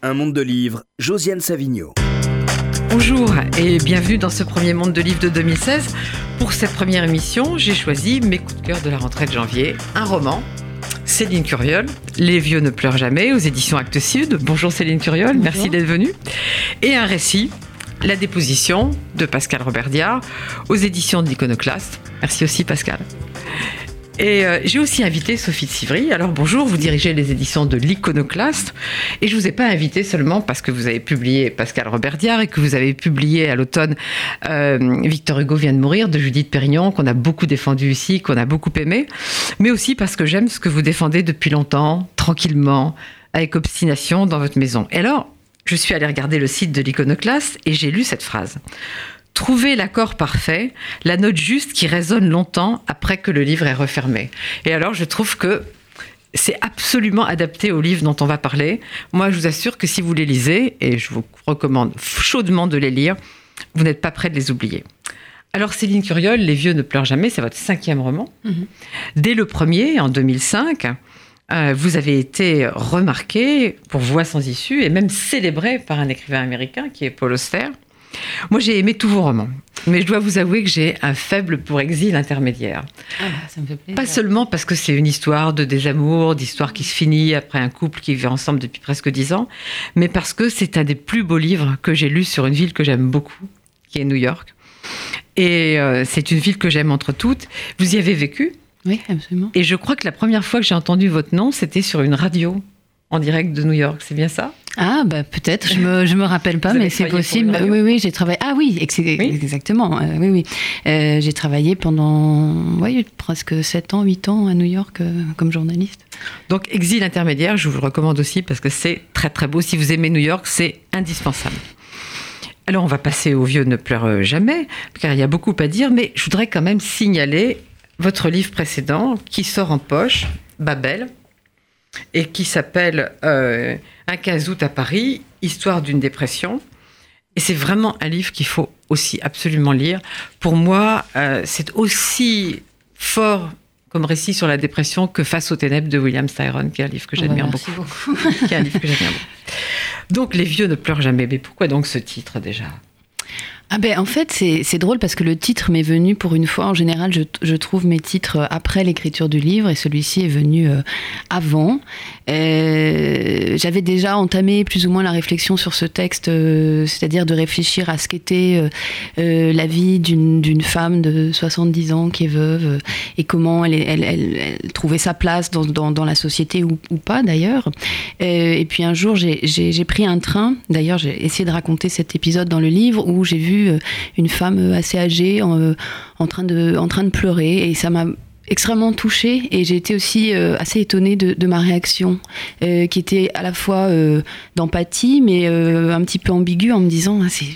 Un monde de livres, Josiane Savigno. Bonjour et bienvenue dans ce premier monde de livres de 2016. Pour cette première émission, j'ai choisi mes coups de cœur de la rentrée de janvier, un roman. Céline Curiol, Les vieux ne pleurent jamais, aux éditions Actes Sud. Bonjour Céline Curiol, merci d'être venue. Et un récit, La déposition de Pascal Robert Diard, aux éditions de l'Iconoclaste. Merci aussi Pascal. Et euh, j'ai aussi invité Sophie de Sivry. Alors bonjour, vous dirigez les éditions de l'Iconoclaste. Et je vous ai pas invité seulement parce que vous avez publié Pascal Robert Diard et que vous avez publié à l'automne euh, Victor Hugo vient de mourir de Judith Pérignon, qu'on a beaucoup défendu ici, qu'on a beaucoup aimé. Mais aussi parce que j'aime ce que vous défendez depuis longtemps, tranquillement, avec obstination dans votre maison. Et alors, je suis allée regarder le site de l'Iconoclaste et j'ai lu cette phrase. Trouver l'accord parfait, la note juste qui résonne longtemps après que le livre est refermé. Et alors, je trouve que c'est absolument adapté au livre dont on va parler. Moi, je vous assure que si vous les lisez, et je vous recommande chaudement de les lire, vous n'êtes pas prêt de les oublier. Alors, Céline Curiol, Les vieux ne pleurent jamais, c'est votre cinquième roman. Mm-hmm. Dès le premier, en 2005, euh, vous avez été remarqué pour Voix sans issue et même célébré par un écrivain américain qui est Paul Auster. Moi, j'ai aimé tous vos romans. Mais je dois vous avouer que j'ai un faible pour Exil intermédiaire. Ah bah, ça me fait plaisir. Pas seulement parce que c'est une histoire de désamour, d'histoire qui se finit après un couple qui vit ensemble depuis presque dix ans, mais parce que c'est un des plus beaux livres que j'ai lus sur une ville que j'aime beaucoup, qui est New York. Et euh, c'est une ville que j'aime entre toutes. Vous y avez vécu? Oui, absolument. Et je crois que la première fois que j'ai entendu votre nom, c'était sur une radio en direct de New York, c'est bien ça? Ah, bah peut-être, je me, je me rappelle pas, mais c'est possible. Oui, oui, j'ai travaillé. Ah oui, exactement. Euh, oui, oui. Euh, j'ai travaillé pendant ouais, presque 7 ans, 8 ans à New York euh, comme journaliste. Donc, Exil intermédiaire, je vous le recommande aussi parce que c'est très très beau. Si vous aimez New York, c'est indispensable. Alors, on va passer au vieux ne pleure jamais, car il y a beaucoup à dire, mais je voudrais quand même signaler votre livre précédent qui sort en poche, Babel, et qui s'appelle euh, Un 15 août à Paris, Histoire d'une dépression. Et c'est vraiment un livre qu'il faut aussi absolument lire. Pour moi, euh, c'est aussi fort comme récit sur la dépression que Face aux ténèbres de William Styron, qui est un livre que oh, j'admire beaucoup. beaucoup. qui est un livre que j'admire beaucoup. Donc, Les vieux ne pleurent jamais. Mais pourquoi donc ce titre déjà? Ah ben en fait c'est drôle parce que le titre m'est venu pour une fois. En général je, je trouve mes titres après l'écriture du livre et celui-ci est venu euh, avant. Euh, J'avais déjà entamé plus ou moins la réflexion sur ce texte, euh, c'est-à-dire de réfléchir à ce qu'était euh, euh, la vie d'une femme de 70 ans qui est veuve et comment elle, elle, trouvait sa place dans, dans, dans la société ou, ou pas d'ailleurs. et puis un jour j'ai pris un train, d'ailleurs j'ai essayé de raconter cet épisode dans le livre où j'ai vu une femme assez âgée en, en, train, de, en train de pleurer et ça m'a extrêmement touchée et j'ai été aussi euh, assez étonnée de, ma réaction euh, qui était à la fois euh, d'empathie mais un petit peu ambiguë en me disant ah, c'est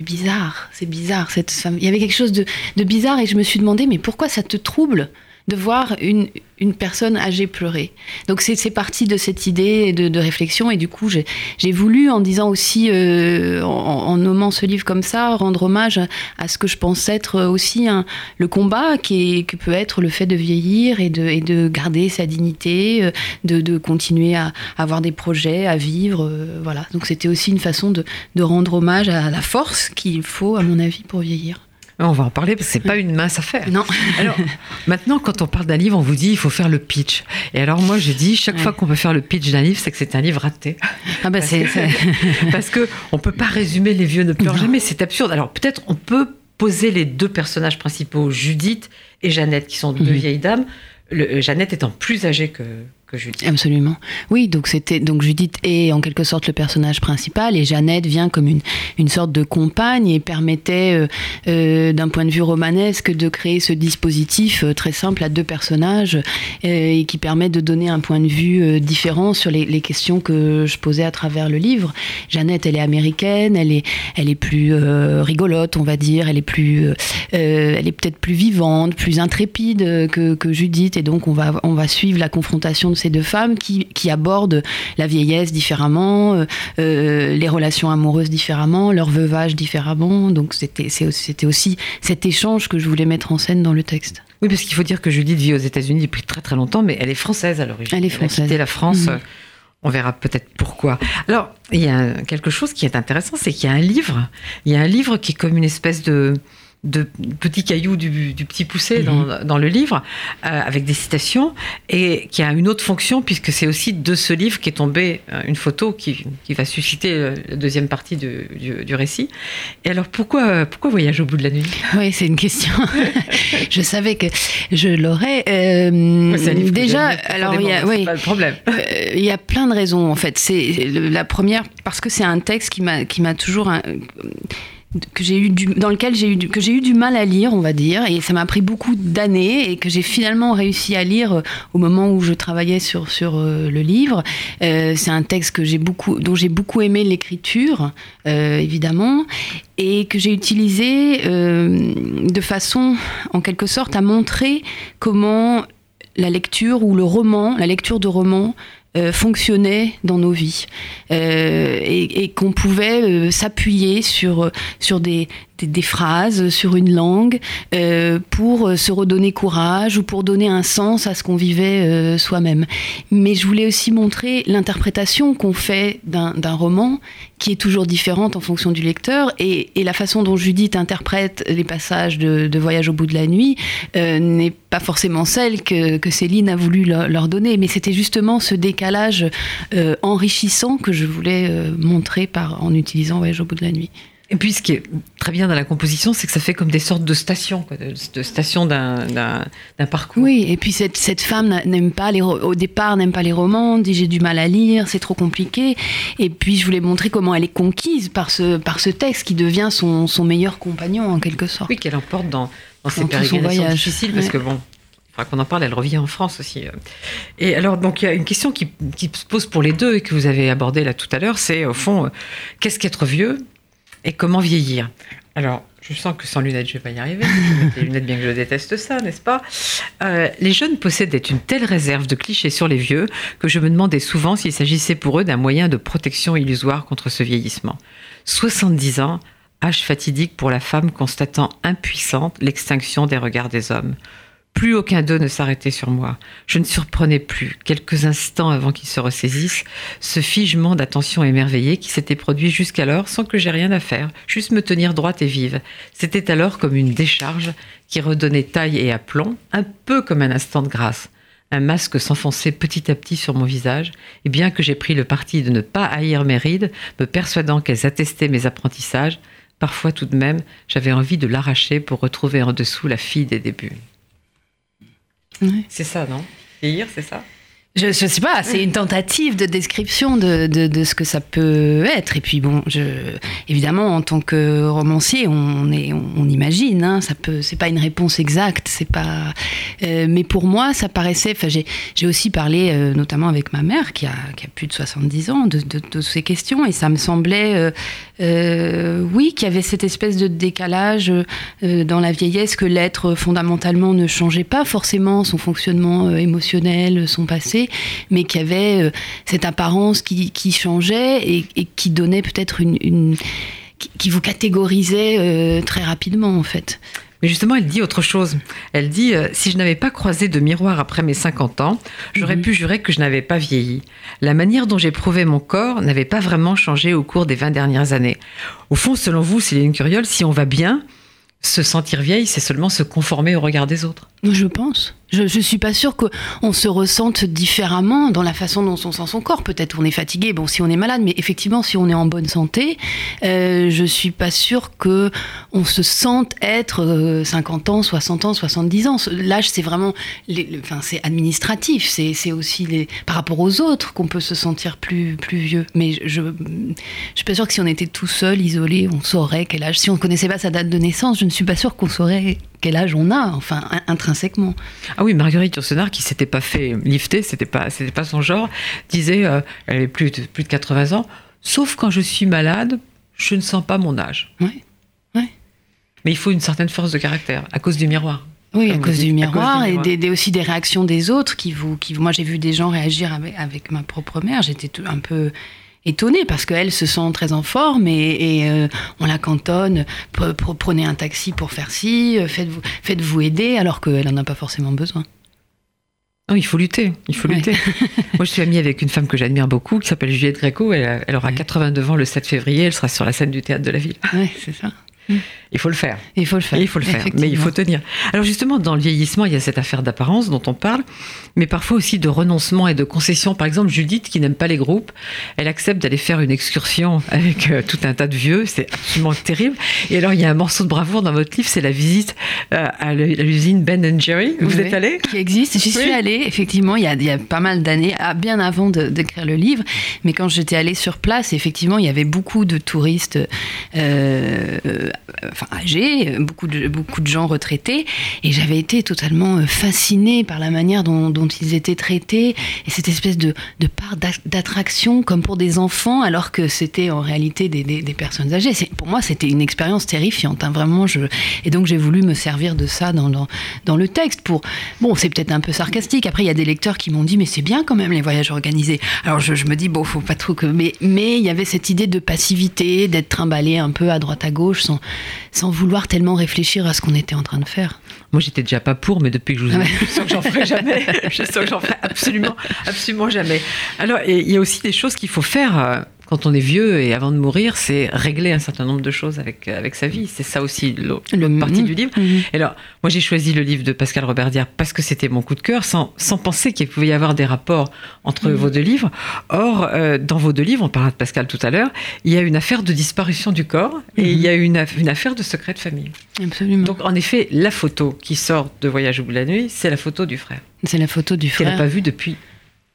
bizarre, c'est bizarre cette femme. Il y avait quelque chose de, bizarre et je me suis demandé mais pourquoi ça te trouble? De voir une, une personne âgée pleurer. Donc c'est parti de cette idée de, de, réflexion et du coup j'ai voulu en disant aussi, euh, en, en, nommant ce livre comme ça, rendre hommage à, ce que je pense être aussi un, le combat qui, est, qui peut être le fait de vieillir et de, et de garder sa dignité, euh, de, de continuer à, à, avoir des projets, à vivre. Euh, voilà. Donc c'était aussi une façon de, de rendre hommage à la force qu'il faut, à mon avis, pour vieillir. On va en parler parce que c'est pas une mince affaire. Non. alors, maintenant, quand on parle d'un livre, on vous dit il faut faire le pitch. Et alors, moi, je dis chaque ouais. fois qu'on peut faire le pitch d'un livre, c'est que c'est un livre raté. Ah bah c'est. parce que on peut pas résumer les vieux ne pleurent jamais, c'est absurde. Alors peut-être on peut poser les deux personnages principaux, Judith et Jeannette, qui sont deux mmh. vieilles dames. Le, Jeannette étant plus âgée que, que Judith. Absolument. Oui, donc c'était donc Judith est en quelque sorte le personnage principal et Jeannette vient comme une, une sorte de compagne et permettait euh, euh, d'un point de vue romanesque de créer ce dispositif euh, très simple à deux personnages euh, et qui permet de donner un point de vue différent sur les, les, questions que je posais à travers le livre. Jeannette, elle est américaine, elle est elle est plus rigolote, on va dire, elle est plus elle est peut-être plus vivante, plus intrépide que, que Judith et donc on va on va suivre la confrontation de ces deux femmes qui, qui abordent la vieillesse différemment, euh, euh, les relations amoureuses différemment, leur veuvage différemment. Donc c'était c'était aussi cet échange que je voulais mettre en scène dans le texte. Oui, parce qu'il faut dire que Judith vit aux États-Unis depuis très très longtemps, mais elle est française à l'origine. Elle est française. Elle a quitté la France. Mmh. On verra peut-être pourquoi. Alors, il y a quelque chose qui est intéressant, c'est qu'il y a un livre. Il y a un livre qui est comme une espèce de, de petits cailloux du, petit poussé dans, Mhm. dans le livre, euh, avec des citations, et qui a une autre fonction, puisque c'est aussi de ce livre qu'est tombée euh, une photo qui, qui va susciter euh, la deuxième partie du, du- du récit. Et alors, pourquoi, pourquoi Voyage au bout de la nuit? Oui, c'est une question. je savais que je l'aurais. Euh, déjà, alors il y a, oui, pas le problème. Il y a plein de raisons en fait. C'est la première parce que c'est un texte qui m'a qui m'a toujours un- que j'ai eu dans lequel j'ai eu du, que j'ai eu du mal à lire, on va dire, et ça m'a pris beaucoup d'années et que j'ai finalement réussi à lire euh, au moment où je travaillais sur sur euh, le livre. Euh, c'est un texte que j'ai beaucoup dont j'ai beaucoup aimé l'écriture, évidemment, et que j'ai utilisé de façon, en quelque sorte, à montrer comment la lecture ou le roman, la lecture de roman euh, fonctionnait dans nos vies. Euh, et, et qu'on pouvait euh, s'appuyer sur, sur des, des, phrases, sur une langue euh, pour euh, se redonner courage ou pour donner un sens à ce qu'on vivait euh, soi-même. Mais je voulais aussi montrer l'interprétation qu'on fait d'un roman qui est toujours différente en fonction du lecteur et, la façon dont Judith interprète les passages de, Voyage au bout de la nuit n'est pas forcément celle que, Céline a voulu leur, donner, mais c'était justement ce décalage enrichissant que je voulais montrer en utilisant Voyage au bout de la nuit. Et puis, ce qui est très bien dans la composition, c'est que ça fait comme des sortes de stations, quoi, de, de stations d'un- parcours. Oui, et puis cette, cette femme n'a- n'aime pas les au départ n'aime pas les romans, dit j'ai du mal à lire, c'est trop compliqué. Et puis je voulais montrer comment elle est conquise par ce par ce texte qui devient son, son meilleur compagnon en quelque sorte. Oui, qu'elle emporte dans, dans ses Dans son pérégrinations difficiles, parce Ouais. que bon, qu'on en parle, elle revient en France aussi. euh. Et alors, donc, il y a une question qui, qui se pose pour les deux et que vous avez abordée là tout à l'heure, c'est au fond, euh, qu'est-ce qu'être vieux? Et comment vieillir? Alors, je sens que sans lunettes, je vais pas y arriver. Les lunettes, bien que je déteste ça, n'est-ce pas? Euh, Les jeunes possédaient une telle réserve de clichés sur les vieux que je me demandais souvent s'il s'agissait pour eux d'un moyen de protection illusoire contre ce vieillissement. 70 ans, âge fatidique pour la femme constatant impuissante l'extinction des regards des hommes. Plus aucun d'eux ne s'arrêtait sur moi. Je ne surprenais plus, quelques instants avant qu'ils se ressaisissent, ce figement d'attention émerveillée qui s'était produit jusqu'alors sans que j'aie rien à faire, juste me tenir droite et vive. C'était alors comme une décharge qui redonnait taille et aplomb, un peu comme un instant de grâce. Un masque s'enfonçait petit à petit sur mon visage, et bien que j'ai pris le parti de ne pas haïr mes rides, me persuadant qu'elles attestaient mes apprentissages, parfois tout de même, j'avais envie de l'arracher pour retrouver en dessous la fille des débuts. C'est ça, non? Vieillir, c'est ça? Je, je sais pas, c'est une tentative de description de, ce que ça peut être. Et puis bon, évidemment, en tant que romancier, on, imagine. Hein, ça c'est pas une réponse exacte. Euh, mais pour moi, ça paraissait. J'ai, aussi parlé, euh, notamment avec ma mère, qui a, plus de 70 ans, de, ces questions, et ça me semblait, euh, oui, qu'il y avait cette espèce de décalage dans la vieillesse, que l'être fondamentalement ne changeait pas forcément son fonctionnement émotionnel, son passé, mais qu'il y avait euh, cette apparence qui, qui changeait et, et qui donnait peut-être une, une qui, qui vous catégorisait euh, très rapidement en fait. Mais justement, elle dit autre chose. Elle dit euh, si je n'avais pas croisé de miroir après mes 50 ans, j'aurais Mhm. pu jurer que je n'avais pas vieilli. La manière dont j'éprouvais mon corps n'avait pas vraiment changé au cours des 20 dernières années. Au fond, selon vous, Céline Curiol, si on va bien, se sentir vieille, c'est seulement se conformer au regard des autres. Je pense. Je, je suis pas sûre qu'on se ressente différemment dans la façon dont on sent son corps. Peut-être on est fatigué, bon, si on est malade, mais effectivement, si on est en bonne santé, euh, je suis pas sûre que on se sente être euh, 50 ans, 60 ans, 70 ans. L'âge, c'est vraiment, enfin, c'est administratif. C'est aussi par rapport aux autres qu'on peut se sentir plus plus vieux. Mais je, je suis pas sûre que si on était tout seul, isolé, on saurait quel âge. Si on connaissait pas sa date de naissance, je ne suis pas sûre qu'on saurait quel âge on a, enfin in- intrinsèquement. Ah oui, Marguerite Yourcenar, qui s'était pas fait lifter, c'était pas, c'était pas son genre, disait, euh, elle avait plus de, plus de 80 ans, sauf quand je suis malade, je ne sens pas mon âge. Ouais. Mais il faut une certaine force de caractère, à cause du miroir. Oui, à cause, du dites, à cause du miroir et des, des- aussi des réactions des autres qui vous, qui Moi, j'ai vu des gens réagir avec, avec ma propre mère. J'étais un peu étonnée parce qu'elle se sent très en forme et, et, euh, on la cantonne. Pre- pre- Prenez un taxi pour faire ci, euh, faites-vous faites -vous aider alors qu'elle n'en a pas forcément besoin. Non, il faut lutter, il faut lutter. Moi, je suis amie avec une femme que j'admire beaucoup, qui s'appelle Juliette Gréco. Elle, elle aura 82 ans le 7 février. Elle sera sur la scène du théâtre de la ville. Oui, c'est ça. Il faut le faire. Il faut le faire. il faut le faire, mais il faut tenir. Alors justement, dans le vieillissement, il y a cette affaire d'apparence dont on parle, mais parfois aussi de renoncement et de concession. Par exemple, Judith, qui n'aime pas les groupes, elle accepte d'aller faire une excursion avec euh, tout un tas de vieux. C'est absolument terrible. Et alors, il y a un morceau de bravoure dans votre livre, c'est la visite euh, à l'usine Ben Jerry. Vous êtes allé Qui existe. J'y suis allée, effectivement, il y a, il y a pas mal d'années, bien avant d'écrire le livre. Mais quand j'étais allée sur place, effectivement, il y avait beaucoup de touristes euh, enfin, âgés, beaucoup de, beaucoup de gens retraités, et j'avais été totalement euh, fascinée par la manière dont, ils étaient traités, et cette espèce de, de part d'attraction comme pour des enfants, alors que c'était en réalité des, des, des personnes âgées. Pour moi, c'était une expérience terrifiante, hein, vraiment. Je, et donc, j'ai voulu me servir de ça dans, dans, dans le texte pour... Bon, c'est peut-être un peu sarcastique. Après, il y a des lecteurs qui m'ont dit, mais c'est bien quand même les voyages organisés. Alors, je, je, me dis, bon, faut pas trop que... Mais, mais il y avait cette idée de passivité, d'être trimballé un peu à droite à gauche, sans, sans vouloir tellement réfléchir à ce qu'on était en train de faire. Moi, j'étais déjà pas pour, mais depuis que je vous ai vu, je sens que j'en ferai jamais. je sens que j'en ferai absolument, absolument jamais. Alors, il y a aussi des choses qu'il faut faire euh, quand on est vieux et avant de mourir, c'est régler un certain nombre de choses avec, avec sa vie. C'est ça aussi l'autre partie du livre. Mhm. Et alors, moi, j'ai choisi le livre de Pascal Robert Diard parce que c'était mon coup de cœur, sans, sans penser qu'il pouvait y avoir des rapports entre Mhm. vos deux livres. Or, euh, dans vos deux livres, on parlera de Pascal tout à l'heure, il y a une affaire de disparition du corps et il y a une, aff- une affaire de secret de famille. Absolument. Donc, en effet, la photo qui sort de Voyage au bout de la nuit, c'est la photo du frère, C'est la photo du qu'elle n'a frère. pas vue depuis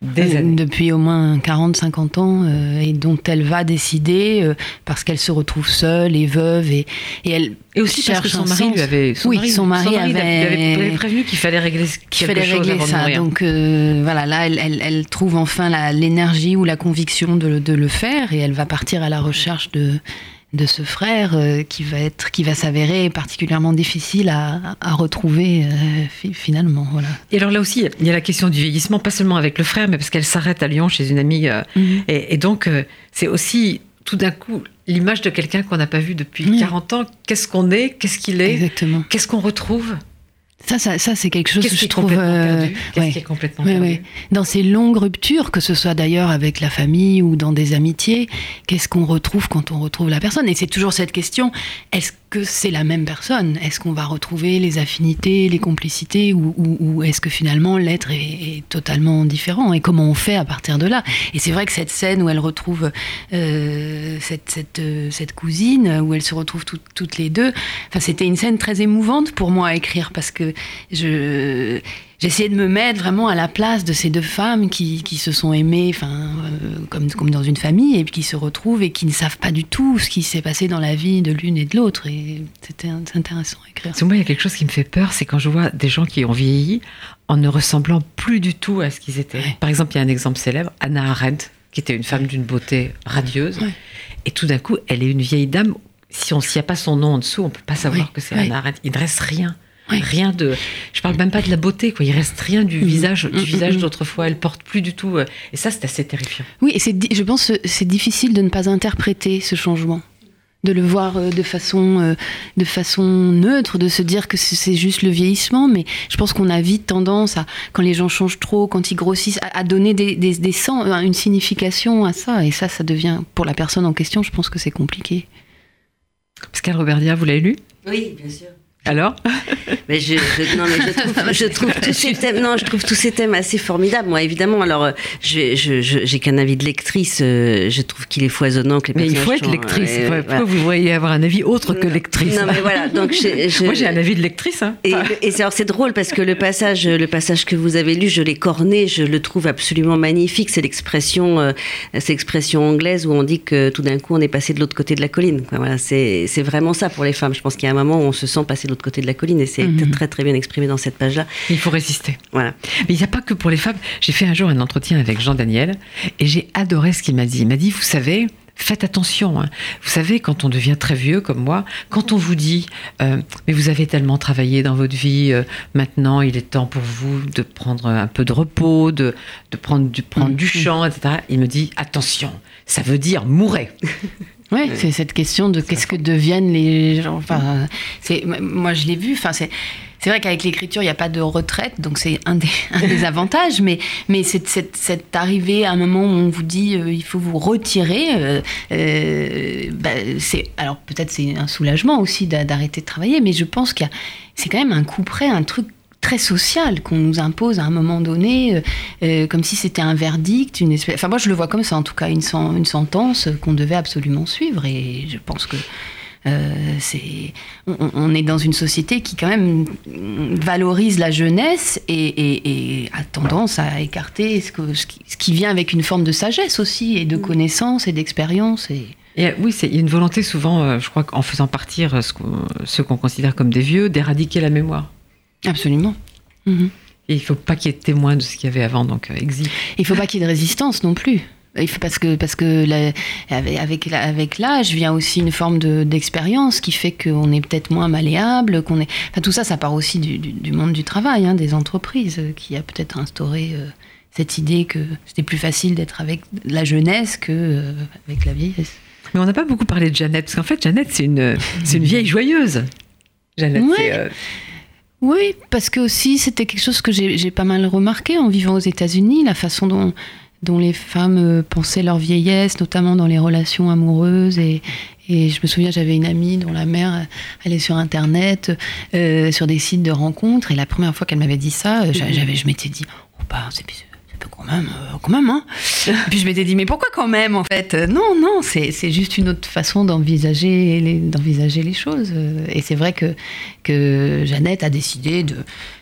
des Euh. Depuis au moins 40-50 ans, euh, et dont elle va décider, euh, parce qu'elle se retrouve seule et veuve, et, et elle Et aussi parce que cherche son mari sens. lui avait, son Oui, mari, son mari avait- avait, prévenu qu'il fallait régler qu'il fallait chose régler ça. Donc euh, voilà, là, elle, elle- elle trouve enfin l'énergie ou la conviction de, de le faire, et elle va partir à la recherche de de ce frère euh, qui va être qui va s'avérer particulièrement difficile à, à retrouver euh, fi- finalement voilà Et alors là aussi, il y a la question du vieillissement, pas seulement avec le frère, mais parce qu'elle s'arrête à Lyon chez une amie. euh, et, et donc, c'est aussi tout d'un coup l'image de quelqu'un qu'on n'a pas vu depuis Oui. 40 ans. Qu'est-ce qu'on est? Qu'est-ce qu'il est? Qu'est-ce qu'on retrouve? Ça ça, ça c'est quelque chose que je trouve complètement euh, Qu'est-ce ouais. qui est complètement Ouais, perdu? ouais. Dans ces longues ruptures, que ce soit d'ailleurs avec la famille ou dans des amitiés, qu'est-ce qu'on retrouve quand on retrouve la personne? Et c'est toujours cette question est-ce c'est la même personne. Est-ce qu'on va retrouver les affinités, les complicités, ou, est-ce que finalement l'être est, totalement différent? Et comment on fait à partir de là? Et c'est vrai que cette scène où elle retrouve euh, euh, cette cousine, où elles se retrouvent toutes- les deux, c'était une scène très émouvante pour moi à écrire parce que je j'essayais de me mettre vraiment à la place de ces deux femmes qui, qui se sont aimées enfin, euh, comme, comme dans une famille et qui se retrouvent et qui ne savent pas du tout ce qui s'est passé dans la vie de l'une et de l'autre. Et c'était intéressant à écrire. Moi, il y a quelque chose qui me fait peur, c'est quand je vois des gens qui ont vieilli en ne ressemblant plus du tout à ce qu'ils étaient. Ouais. Par exemple, il y a un exemple célèbre, Anna Arendt, qui était une femme d'une beauté radieuse. Ouais. Et tout d'un coup, elle est une vieille dame. Si on s'il n'y a pas son nom en dessous, on peut pas savoir que c'est. Anna Arendt. Il ne reste rien. Oui. Rien de. Je parle même pas de la beauté, quoi. Il reste rien du Mhm. visage, du Mhm, visage d'autrefois. Elle porte plus du tout. euh, Et ça, c'est assez terrifiant. Oui, et c'est, je pense que c'est difficile de ne pas interpréter ce changement. De le voir euh, de façon, euh, de façon neutre, de se dire que c'est juste le vieillissement, mais je pense qu'on a vite tendance à, quand les gens changent trop, quand ils grossissent, à, donner des, des, des sens, euh, une signification à ça, et ça, ça devient, pour la personne en question, je pense que c'est compliqué. Pascal Robertia, vous l'avez lu? Oui, bien sûr. Alors Mais je, je- non, mais je trouve, je trouve tous ces thèmes, non, je trouve tous ces thèmes assez formidables. Moi, évidemment, alors, je, je, je- j'ai qu'un avis de lectrice. euh, Je trouve qu'il est foisonnant que les Mais il faut être lectrice. euh, Pourquoi voilà. vous voyez avoir un avis autre que lectrice Non, mais voilà. Donc, je- je- Moi, j'ai un avis de lectrice. Hein. Et, c'est, alors, c'est drôle parce que le passage, le passage que vous avez lu, je l'ai corné, je le trouve absolument magnifique. C'est l'expression, euh, c'est l'expression anglaise où on dit que tout d'un coup on est passé de l'autre côté de la colline. quoi. Voilà, c'est, c'est vraiment ça pour les femmes. Je pense qu'il y a un moment où on se sent passer de l'autre côté de la colline et c'est Mhm. très très bien exprimé dans cette page-là. il faut résister. Voilà. Mais il n'y a pas que pour les femmes. J'ai fait un jour un entretien avec Jean Daniel et j'ai adoré ce qu'il m'a dit. Il m'a dit, vous savez, faites attention. hein. Vous savez, quand on devient très vieux comme moi, quand on vous dit, euh, mais vous avez tellement travaillé dans votre vie, euh, maintenant il est temps pour vous de prendre un peu de repos, de, de prendre, du, prendre du champ, etc. Il me dit, attention, ça veut dire mourrez. Ouais, c'est cette question de qu'est-ce que deviennent les gens. Enfin, c'est moi je l'ai vu. Enfin, c'est c'est vrai qu'avec l'écriture, il n'y a pas de retraite, donc c'est un des, un des avantages, mais, mais c'est cette arrivée à un moment où on vous dit euh, il faut vous retirer. Euh, euh, bah, c'est alors peut-être c'est un soulagement aussi d'arrêter de travailler, mais je pense qu'il c'est quand même un coup près, un truc très social qu'on nous impose à un moment donné, comme si c'était un verdict, une espèce. Enfin, moi, je le vois comme ça, en tout cas, une, une sentence qu'on devait absolument suivre. Et je pense que euh, c'est, on, est dans une société qui quand même valorise la jeunesse et, a tendance à écarter ce, qui, vient avec une forme de sagesse aussi et de connaissance et d'expérience. Et... oui, il y a une volonté souvent, euh, je crois qu'en faisant partir ce qu'on, considère comme des vieux, d'éradiquer la mémoire. Absolument. Mhm. Et il ne faut pas qu'il y ait de témoins de ce qu'il y avait avant, donc euh, exit. Il ne faut pas qu'il y ait de résistance non plus. Il faut parce que parce que avec avec l'âge vient aussi une forme d'expérience qui fait qu'on est peut-être moins malléable, qu'on est. Enfin, tout ça, ça part aussi du, du, monde du travail, hein, des entreprises, euh, qui a peut-être instauré euh, cette idée que c'était plus facile d'être avec la jeunesse que euh, avec la vieillesse. Mais on n'a pas beaucoup parlé de Jeannette, parce qu'en fait, Jeannette, c'est une c'est une vieille joyeuse. Jeannette, Oui, parce que aussi c'était quelque chose que j'ai pas mal remarqué en vivant aux États-Unis, la façon dont dont les femmes euh, pensaient leur vieillesse, notamment dans les relations amoureuses. Et, je me souviens, j'avais une amie dont la mère euh, allait sur Internet, euh, sur des sites de rencontres, et la première fois qu'elle m'avait dit ça, j'avais, je m'étais dit, oh bah, c'est quand même, quand même, hein. puis je m'étais dit, mais pourquoi quand même, en fait? Non, non, c'est, juste une autre façon d'envisager les, choses. Et c'est vrai que, que Jeannette a décidé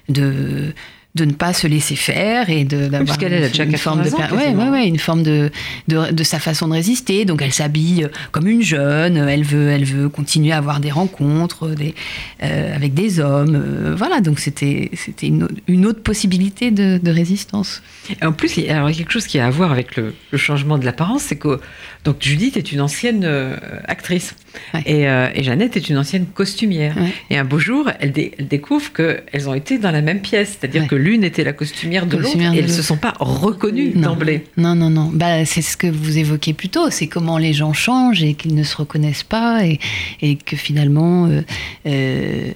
de de ne pas se laisser faire et de d'avoir une, une, forme de ouais, ouais, ouais, une forme de, de, de sa façon de résister. Donc elle s'habille comme une jeune elle veut elle veut continuer à avoir des rencontres des, euh, avec des hommes euh, voilà. Donc c'était c'était une, une, autre possibilité de, de résistance. Et en plus il y a quelque chose qui a à voir avec le, le changement de l'apparence c'est que donc Judith est une ancienne euh, actrice. Et, et, Jeannette est une ancienne costumière. Et un beau jour elle, elle découvre qu'elles ont été dans la même pièce. C'est-à-dire que l'une était la costumière de l'autre et elles ne se sont pas reconnues d'emblée. Non, non, non. Bah, c'est ce que vous évoquez plus tôt, c'est comment les gens changent et qu'ils ne se reconnaissent pas et, et que finalement, euh, euh,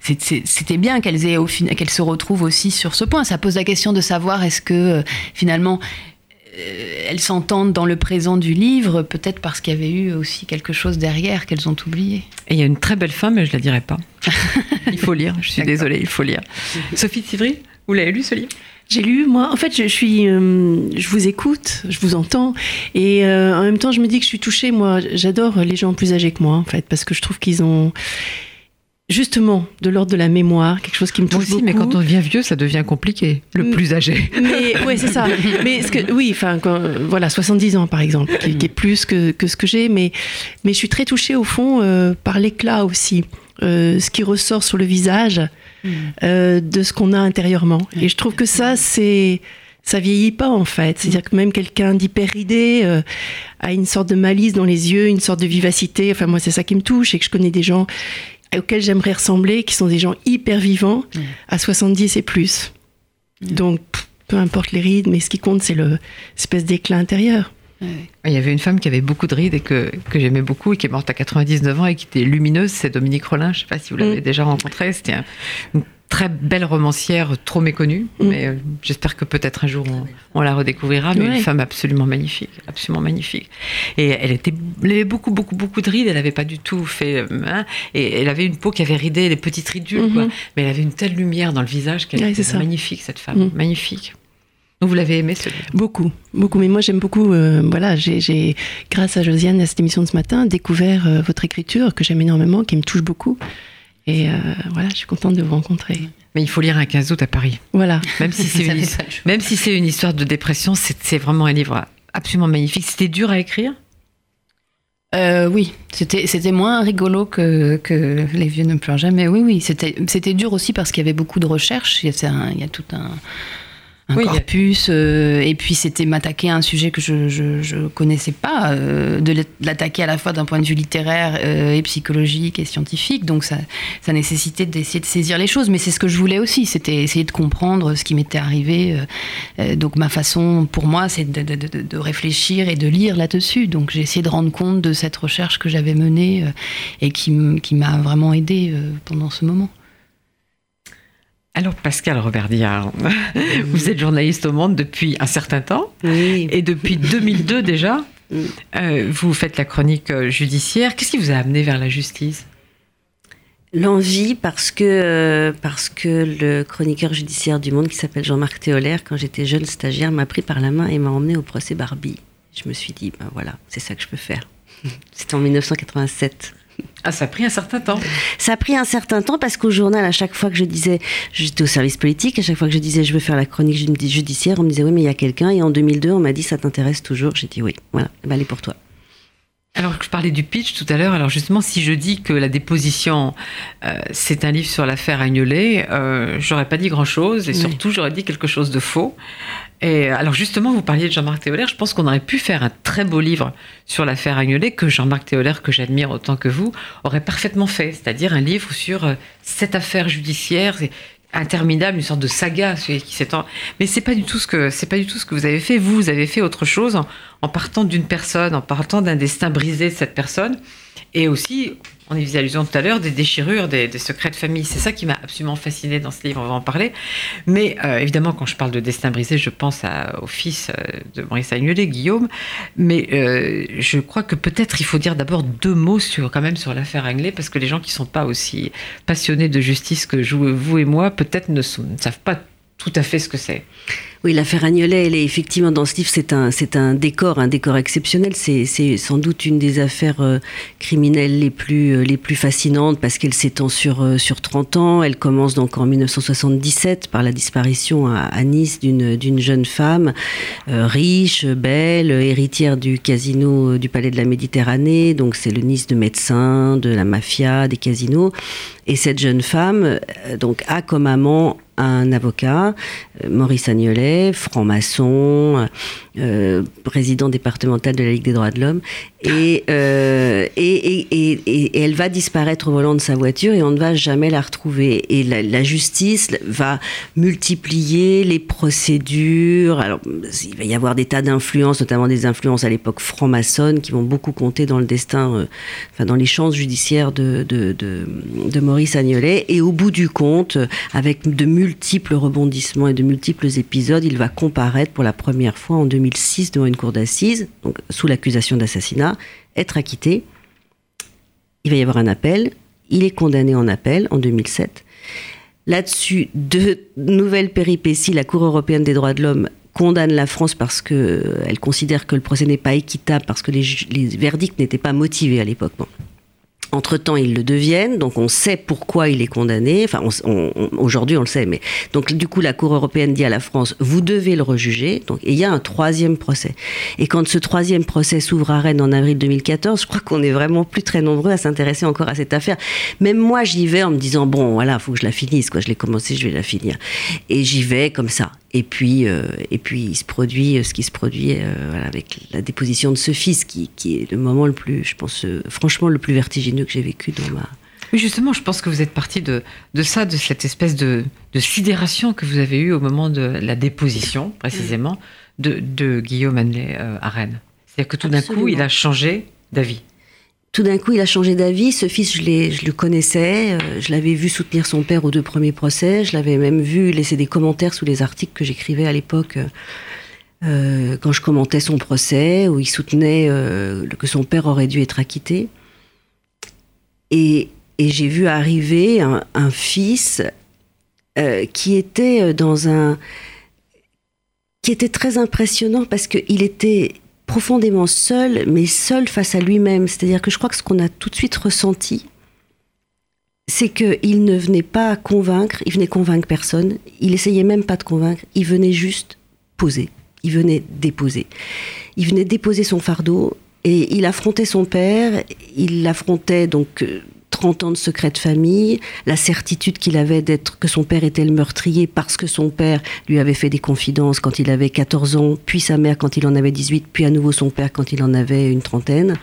c'était bien qu'elles qu'elles se retrouvent aussi sur ce point. Ça pose la question de savoir est-ce que euh, finalement elles s'entendent dans le présent du livre, peut-être parce qu'il y avait eu aussi quelque chose derrière qu'elles ont oublié. Et il y a une très belle fin, mais je ne la dirai pas. il faut lire, je suis désolée, il faut lire. Sophie Sivry, vous l'avez lu ce livre? J'ai lu, moi. En fait, je, suis, euh, je vous écoute, je vous entends, et euh, en même temps, je me dis que je suis touchée. Moi, j'adore les gens plus âgés que moi, en fait, parce que je trouve qu'ils ont, justement de l'ordre de la mémoire, quelque chose qui me touche aussi, beaucoup. mais quand on devient vieux, ça devient compliqué, le mm. plus âgé. Mais ouais, c'est ça. Mais ce que, oui, enfin, voilà, 70 ans par exemple, qui, est plus que, que ce que j'ai, mais mais je suis très touchée au fond euh, par l'éclat aussi, euh, ce qui ressort sur le visage mm. euh, de ce qu'on a intérieurement. Et je trouve que ça, c'est ça vieillit pas en fait. C'est-à-dire que même quelqu'un d'hyper ridé a une sorte de malice dans les yeux, une sorte de vivacité. Enfin moi c'est ça qui me touche et que je connais des gens auxquels j'aimerais ressembler, qui sont des gens hyper vivants, à 70 et plus. Donc, peu importe les rides, mais ce qui compte, c'est l'espèce d'éclat intérieur. Il y avait une femme qui avait beaucoup de rides et que, que j'aimais beaucoup et qui est morte à 99 ans et qui était lumineuse, c'est Dominique Rollin. Je ne sais pas si vous l'avez mm. déjà rencontrée. C'était un, une très belle romancière, trop méconnue, mm. mais euh, j'espère que peut-être un jour on, la redécouvrira. Mais une femme absolument magnifique, absolument magnifique. Et elle était, elle avait beaucoup, beaucoup, beaucoup de rides. Elle n'avait pas du tout fait, euh, hein, et elle avait une peau qui avait ridé les petites ridules, quoi. Mm-hmm. Mais elle avait une telle lumière dans le visage qu'elle était magnifique cette femme, mm. magnifique. Donc vous l'avez aimé ce livre? Beaucoup, beaucoup. Mais moi j'aime beaucoup. Euh, voilà, j'ai grâce à Josiane à cette émission de ce matin découvert votre écriture que j'aime énormément, qui me touche beaucoup. Et euh, voilà, je suis contente de vous rencontrer. Mais il faut lire un 15 août à Paris. Voilà. Même si c'est une, même si c'est une histoire de dépression, c'est vraiment un livre absolument magnifique. C'était dur à écrire? Euh, oui, c'était moins rigolo que, que Les vieux ne pleurent jamais. Oui, oui, c'était dur aussi parce qu'il y avait beaucoup de recherches. Il y a, il y a tout un, un corpus. Euh, et puis c'était m'attaquer à un sujet que je ne connaissais pas, euh, de l'attaquer à la fois d'un point de vue littéraire euh, et psychologique et scientifique. Donc ça, ça nécessitait d'essayer de saisir les choses. Mais c'est ce que je voulais aussi, c'était essayer de comprendre ce qui m'était arrivé. donc ma façon, pour moi, c'est de, de, de, réfléchir et de lire là-dessus. Donc j'ai essayé de rendre compte de cette recherche que j'avais menée et qui, qui m'a vraiment aidé pendant ce moment. Alors Pascal Robert Diard, vous êtes journaliste au Monde depuis un certain temps Oui. et depuis 2002 déjà. Euh, vous faites la chronique euh, judiciaire. Qu'est-ce qui vous a amené vers la justice? L'envie parce que, euh, parce que le chroniqueur judiciaire du Monde qui s'appelle Jean-Marc Théolaire, quand j'étais jeune stagiaire, m'a pris par la main et m'a emmené au procès Barbie. Je me suis dit, ben voilà, c'est ça que je peux faire. C'était en 1987. Ah, ça a pris un certain temps. Ça a pris un certain temps parce qu'au journal, à chaque fois que je disais, j'étais au service politique, à chaque fois que je disais je veux faire la chronique judi- judiciaire, on me disait oui, mais il y a quelqu'un. Et en 2002, on m'a dit ça t'intéresse toujours? J'ai dit oui, voilà, ben, elle est pour toi. Alors je parlais du pitch tout à l'heure. Alors justement, si je dis que la déposition, euh, c'est un livre sur l'affaire Agnolet, euh, j'aurais pas dit grand-chose et Oui. surtout j'aurais dit quelque chose de faux. Et alors justement, vous parliez de Jean-Marc Théolaire. Je pense qu'on aurait pu faire un très beau livre sur l'affaire Agnolet que Jean-Marc Théolaire, que j'admire autant que vous, aurait parfaitement fait. C'est-à-dire un livre sur euh, cette affaire judiciaire. Interminable, une sorte de saga qui s'étend. Mais c'est pas du tout ce que c'est pas du tout ce que vous avez fait. Vous, vous avez fait autre chose en, en partant d'une personne, en partant d'un destin brisé de cette personne, et aussi, on y faisait allusion tout à l'heure, des déchirures, des, secrets de famille. C'est ça qui m'a absolument fasciné dans ce livre. On va en parler. Mais euh, évidemment, quand je parle de destin brisé, je pense au fils euh, de Maurice Agnelet, Guillaume. Mais euh, je crois que peut-être il faut dire d'abord deux mots sur quand même sur l'affaire Agnelet, parce que les gens qui sont pas aussi passionnés de justice que vous et moi, peut-être ne, ne savent pas tout à fait ce que c'est. Oui, l'affaire Agnolet, elle est effectivement dans ce livre, c'est un, décor, un décor exceptionnel. C'est, sans doute une des affaires euh, criminelles les plus, euh, les plus fascinantes parce qu'elle s'étend sur, euh, sur 30 ans. Elle commence donc en 1977 par la disparition à, Nice d'une, jeune femme euh, riche, belle, héritière du casino euh, du Palais de la Méditerranée. Donc c'est le Nice de médecins, de la mafia, des casinos. Et cette jeune femme, euh, donc, a comme amant un avocat, euh, Maurice Agnolet, franc-maçon, euh, président départemental de la Ligue des droits de l'homme, et, euh, et, elle va disparaître au volant de sa voiture et on ne va jamais la retrouver. Et la, justice va multiplier les procédures. Alors, il va y avoir des tas d'influences, notamment des influences à l'époque franc-maçonnes, qui vont beaucoup compter dans le destin, euh, enfin dans les chances judiciaires de, de, Maurice Agnolet. Et au bout du compte, euh, avec de multiples rebondissements et de multiples épisodes, il va comparaître pour la première fois en 2006 devant une cour d'assises, donc sous l'accusation d'assassinat, être acquitté. Il va y avoir un appel. Il est condamné en appel en 2007. Là-dessus, de nouvelles péripéties. La Cour européenne des droits de l'homme condamne la France parce qu'elle considère que le procès n'est pas équitable, parce que les, les verdicts n'étaient pas motivés à l'époque. Bon. Entre-temps, ils le deviennent, donc on sait pourquoi il est condamné. Enfin, aujourd'hui, on le sait, mais donc du coup, la Cour européenne dit à la France vous devez le rejuger. Donc, il y a un troisième procès. Et quand ce troisième procès s'ouvre à Rennes en avril 2014, je crois qu'on est vraiment plus très nombreux à s'intéresser encore à cette affaire. Même moi, j'y vais en me disant bon, voilà, faut que je la finisse. Quoi, je l'ai commencé, je vais la finir. Et j'y vais comme ça. Et puis, euh, et puis, il se produit euh, ce qui se produit euh, voilà, avec la déposition de ce fils, qui, qui est le moment le plus, je pense, euh, franchement, le plus vertigineux que j'ai vécu dans ma. Oui, justement, je pense que vous êtes parti de, de ça, de cette espèce de, de sidération que vous avez eue au moment de la déposition, précisément, de, de Guillaume Hanley à Rennes. C'est-à-dire que tout d'un coup, il a changé d'avis. Tout d'un coup, il a changé d'avis. Ce fils, je, le connaissais. euh, je l'avais vu soutenir son père aux deux premiers procès. Je l'avais même vu laisser des commentaires sous les articles que j'écrivais à l'époque. euh, euh, quand je commentais son procès, où il soutenait que son père aurait dû être acquitté. Et, j'ai vu arriver un, fils qui était dans un... qui était très impressionnant parce qu'il était profondément seul, mais seul face à lui-même. C'est-à-dire que je crois que ce qu'on a tout de suite ressenti, c'est qu'il ne venait pas convaincre, il venait convaincre personne, il essayait même pas de convaincre, il venait juste poser, il venait déposer. Il venait déposer son fardeau et il affrontait son père, il affrontait donc euh, 30 ans de secret de famille, la certitude qu'il avait d'être que son père était le meurtrier parce que son père lui avait fait des confidences quand il avait 14 ans, puis sa mère quand il en avait 18, puis à nouveau son père quand il en avait une trentaine.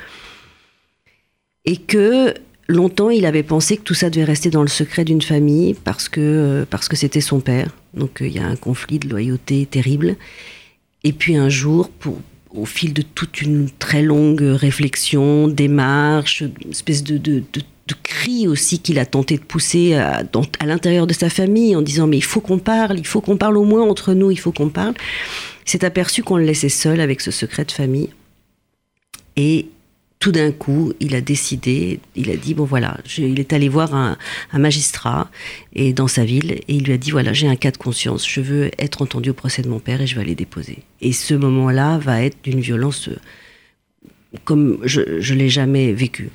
Et que longtemps il avait pensé que tout ça devait rester dans le secret d'une famille parce que euh, parce que c'était son père. Donc euh, il y a un conflit de loyauté terrible. Et puis un jour, au fil de toute une très longue réflexion, démarche, espèce de cris aussi qu'il a tenté de pousser à, à l'intérieur de sa famille en disant mais il faut qu'on parle, il faut qu'on parle au moins entre nous, il faut qu'on parle. S'est aperçu qu'on le laissait seul avec ce secret de famille. Et tout d'un coup, il a décidé, il a dit, bon voilà, il est allé voir un, magistrat et dans sa ville et il lui a dit, voilà, j'ai un cas de conscience, je veux être entendu au procès de mon père et je vais aller déposer. Et ce moment-là va être d'une violence euh, comme je ne l'ai jamais vécu.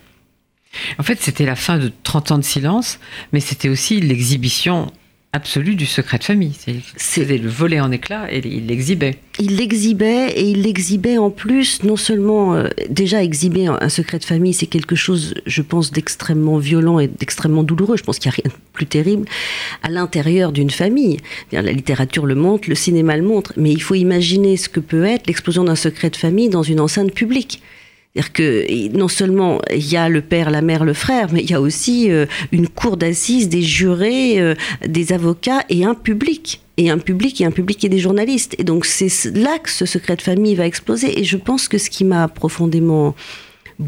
En fait, c'était la fin de 30 ans de silence, mais c'était aussi l'exhibition absolue du secret de famille. C'était le volet en éclat et il l'exhibait. Il l'exhibait et il l'exhibait en plus, non seulement euh, déjà exhiber un, secret de famille, c'est quelque chose, je pense, d'extrêmement violent et d'extrêmement douloureux. Je pense qu'il n'y a rien de plus terrible à l'intérieur d'une famille. La littérature le montre, le cinéma le montre, mais il faut imaginer ce que peut être l'explosion d'un secret de famille dans une enceinte publique. C'est-à-dire que non seulement il y a le père, la mère, le frère, mais il y a aussi euh, une cour d'assises, des jurés, euh, des avocats et un public. Et un public et un public et des journalistes. Et donc c'est là que ce secret de famille va exploser. Et je pense que ce qui m'a profondément euh,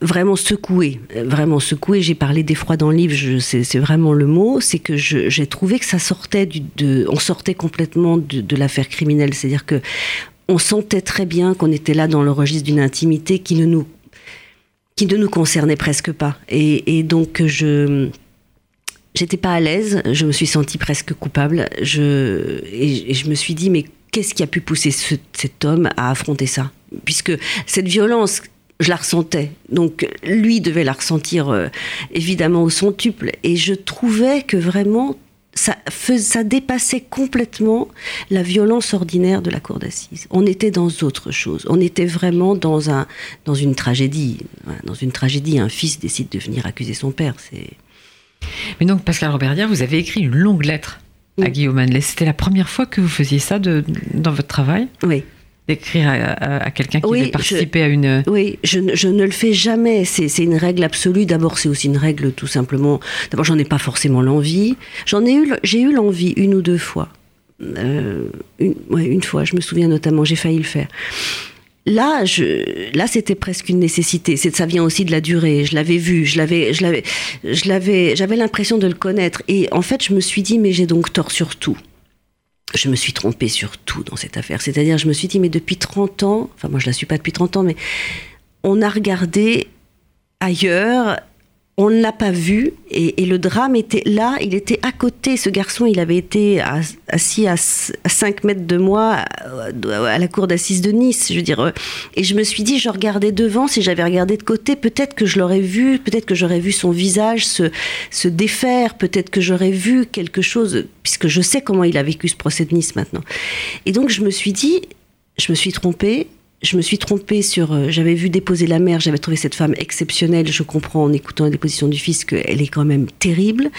vraiment secoué, vraiment secoué. J'ai parlé d'effroi dans le livre, c'est vraiment le mot. C'est que j'ai trouvé que ça sortait du, de, on sortait complètement de, de l'affaire criminelle. C'est-à-dire que on sentait très bien qu'on était là dans le registre d'une intimité qui ne nous qui ne nous concernait presque pas. Et, donc je j'étais pas à l'aise, je me suis sentie presque coupable. Je et, je me suis dit mais qu'est-ce qui a pu pousser cet homme à affronter ça? Puisque cette violence je la ressentais. Donc lui devait la ressentir euh, évidemment au centuple. Et je trouvais que vraiment ça, ça dépassait complètement la violence ordinaire de la cour d'assises. On était dans autre chose. On était vraiment dans, un, dans une tragédie. Dans une tragédie, un fils décide de venir accuser son père. C'est... Mais donc, Pascal Robertière, vous avez écrit une longue lettre à Guillaume Hanley. C'était la première fois que vous faisiez ça de, dans votre travail? Oui d'écrire à, quelqu'un qui veut participer à une... Oui, je, ne le fais jamais. C'est une règle absolue. D'abord, c'est aussi une règle tout simplement... D'abord, j'en ai pas forcément l'envie. J'en ai eu, j'ai eu l'envie une ou deux fois. Euh, une, une fois, je me souviens notamment, j'ai failli le faire. Là, je, là, c'était presque une nécessité. C'est, ça vient aussi de la durée. Je l'avais vu, je l'avais, je l'avais, je l'avais, j'avais l'impression de le connaître. Et en fait, je me suis dit, mais j'ai donc tort sur tout je me suis trompée sur tout dans cette affaire. C'est-à-dire, je me suis dit, mais depuis 30 ans, enfin moi je la suis pas depuis 30 ans, mais on a regardé ailleurs on ne l'a pas vu et, le drame était là, il était à côté. Ce garçon, il avait été assis à, 5 mètres de moi à la cour d'assises de Nice. Je veux dire, et je me suis dit, je regardais devant. Si j'avais regardé de côté, peut-être que je l'aurais vu, peut-être que j'aurais vu son visage se, se défaire, peut-être que j'aurais vu quelque chose, puisque je sais comment il a vécu ce procès de Nice maintenant. Et donc je me suis dit, je me suis trompée je me suis trompée sur. Euh, j'avais vu déposer la mère, j'avais trouvé cette femme exceptionnelle. Je comprends en écoutant la déposition du fils qu'elle est quand même terrible.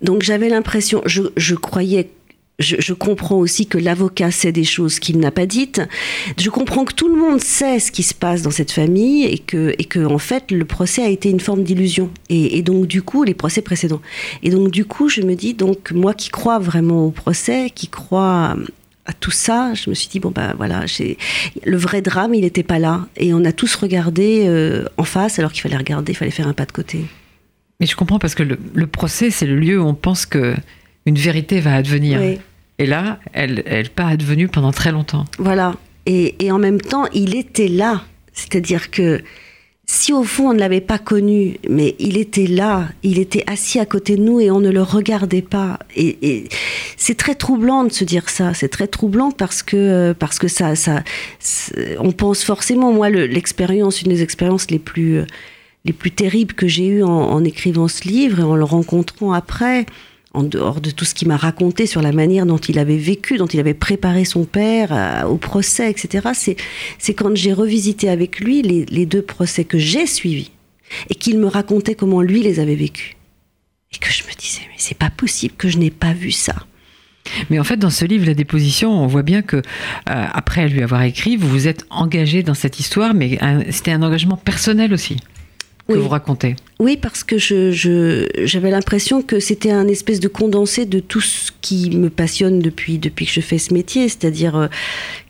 Donc j'avais l'impression, je, croyais je, comprends aussi que l'avocat sait des choses qu'il n'a pas dites. Je comprends que tout le monde sait ce qui se passe dans cette famille et que, et que en fait, le procès a été une forme d'illusion. Et, et, donc, du coup, les procès précédents. Et donc, du coup, je me dis, donc, moi qui crois vraiment au procès, qui crois à tout ça, je me suis dit bon ben voilà, le vrai drame, il n'était pas là, et on a tous regardé euh, en face alors qu'il fallait regarder, il fallait faire un pas de côté. Mais je comprends parce que le, procès, c'est le lieu où on pense que une vérité va advenir. Et là, elle, elle pas advenue pendant très longtemps. Voilà. Et, et en même temps, il était là. C'est-à-dire que si au fond on ne l'avait pas connu, mais il était là, il était assis à côté de nous et on ne le regardait pas. Et, c'est très troublant de se dire ça. C'est très troublant parce que parce que ça, ça, on pense forcément. Moi, l'expérience, une des expériences les plus les plus terribles que j'ai eues en, en, écrivant ce livre et en le rencontrant après, en dehors de tout ce qu'il m'a raconté sur la manière dont il avait vécu, dont il avait préparé son père euh, au procès, etc., c'est quand j'ai revisité avec lui les, deux procès que j'ai suivis et qu'il me racontait comment lui les avait vécus. Et que je me disais, mais c'est pas possible que je n'ai pas vu ça. Mais en fait, dans ce livre, La déposition, on voit bien que, euh, après lui avoir écrit, vous vous êtes engagé dans cette histoire, mais c'était un engagement personnel aussi que vous racontez. Oui, parce que j'avais je, l'impression que c'était un espèce de condensé de tout ce qui me passionne depuis, depuis que je fais ce métier, c'est-à-dire euh,